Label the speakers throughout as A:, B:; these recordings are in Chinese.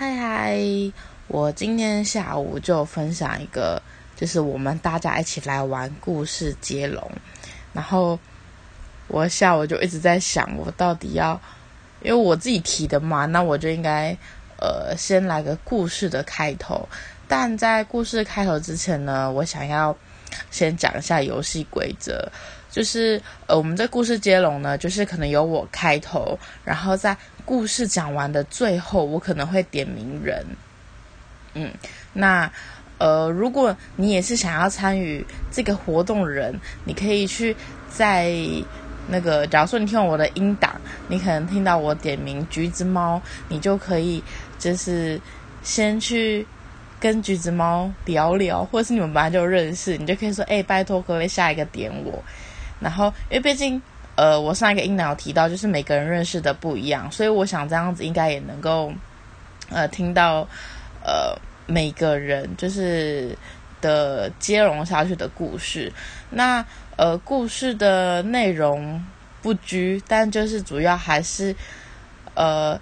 A: 嗨嗨，我今天下午就分享一个，就是我们大家一起来玩故事接龙。然后我下午就一直在想，我到底要，因为我自己提的嘛，那我就应该呃先来个故事的开头。但在故事开头之前呢，我想要先讲一下游戏规则，就是呃我们这故事接龙呢，就是可能由我开头，然后在故事讲完的最后，我可能会点名人。嗯，那呃，如果你也是想要参与这个活动人，你可以去在那个，假如说你听我的音档，你可能听到我点名橘子猫，你就可以就是先去跟橘子猫聊聊，或者是你们本来就认识，你就可以说，哎，拜托各位下一个点我。然后，因为毕竟。呃，我上一个音档有提到，就是每个人认识的不一样，所以我想这样子应该也能够，呃，听到呃每个人就是的接龙下去的故事。那呃，故事的内容不拘，但就是主要还是呃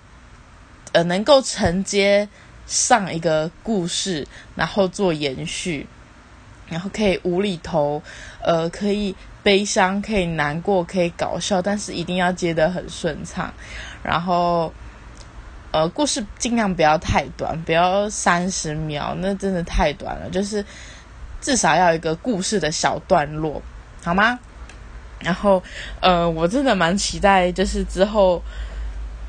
A: 呃能够承接上一个故事，然后做延续，然后可以无厘头，呃，可以。悲伤可以难过，可以搞笑，但是一定要接得很顺畅。然后，呃，故事尽量不要太短，不要三十秒，那真的太短了。就是至少要一个故事的小段落，好吗？然后，呃，我真的蛮期待，就是之后，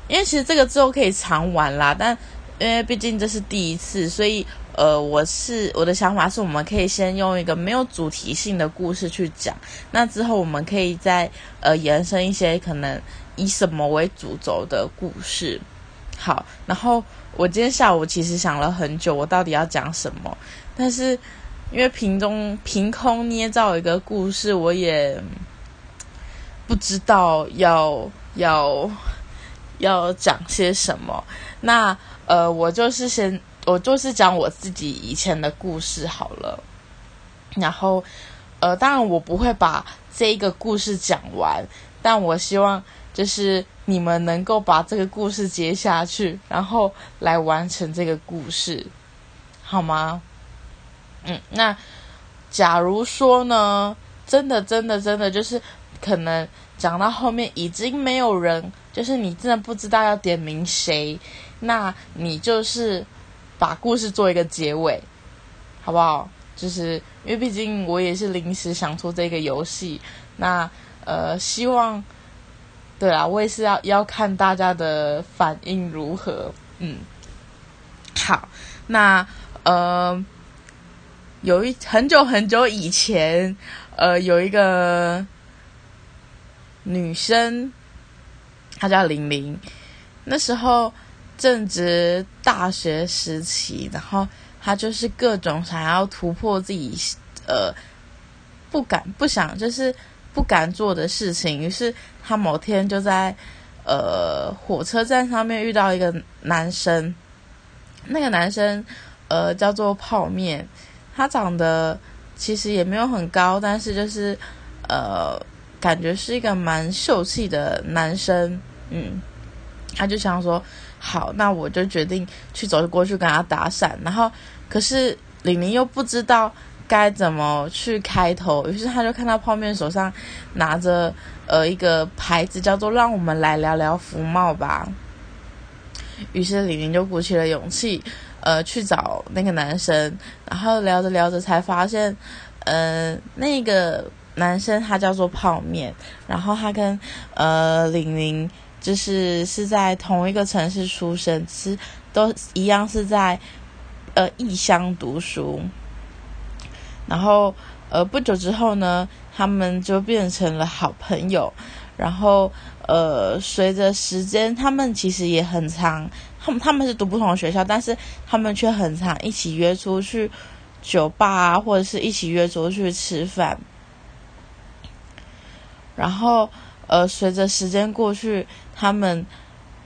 A: 因为其实这个之后可以常玩啦，但因为毕竟这是第一次，所以。呃，我是我的想法是，我们可以先用一个没有主题性的故事去讲，那之后我们可以再呃延伸一些可能以什么为主轴的故事。好，然后我今天下午其实想了很久，我到底要讲什么，但是因为凭中凭空捏造一个故事，我也不知道要要要讲些什么。那呃，我就是先。我就是讲我自己以前的故事好了，然后，呃，当然我不会把这个故事讲完，但我希望就是你们能够把这个故事接下去，然后来完成这个故事，好吗？嗯，那假如说呢，真的真的真的就是可能讲到后面已经没有人，就是你真的不知道要点名谁，那你就是。把故事做一个结尾，好不好？就是因为毕竟我也是临时想出这个游戏，那呃，希望对啊，我也是要要看大家的反应如何。嗯，好，那呃，有一很久很久以前，呃，有一个女生，她叫玲玲，那时候。正值大学时期，然后他就是各种想要突破自己，呃，不敢不想，就是不敢做的事情。于是他某天就在呃火车站上面遇到一个男生，那个男生呃叫做泡面，他长得其实也没有很高，但是就是呃感觉是一个蛮秀气的男生，嗯，他就想说。好，那我就决定去走过去跟他搭讪，然后可是玲玲又不知道该怎么去开头，于是他就看到泡面手上拿着呃一个牌子，叫做“让我们来聊聊福茂吧”。于是玲玲就鼓起了勇气，呃，去找那个男生，然后聊着聊着才发现，呃，那个男生他叫做泡面，然后他跟呃玲玲。就是是在同一个城市出生，是都一样是在呃异乡读书，然后呃不久之后呢，他们就变成了好朋友，然后呃随着时间，他们其实也很常，他们他们是读不同的学校，但是他们却很常一起约出去酒吧啊，或者是一起约出去吃饭，然后。呃，随着时间过去，他们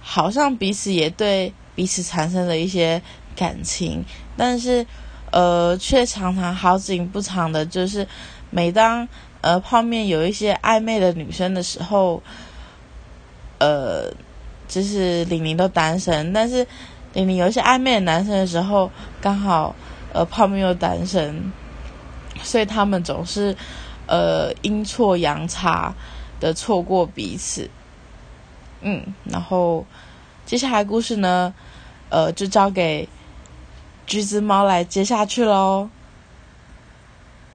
A: 好像彼此也对彼此产生了一些感情，但是呃，却常常好景不长的，就是每当呃泡面有一些暧昧的女生的时候，呃，就是玲玲都单身，但是玲玲有一些暧昧的男生的时候，刚好呃泡面又单身，所以他们总是呃阴错阳差。的错过彼此。嗯，然后接下来故事呢，呃，就交给橘子猫来接下去喽。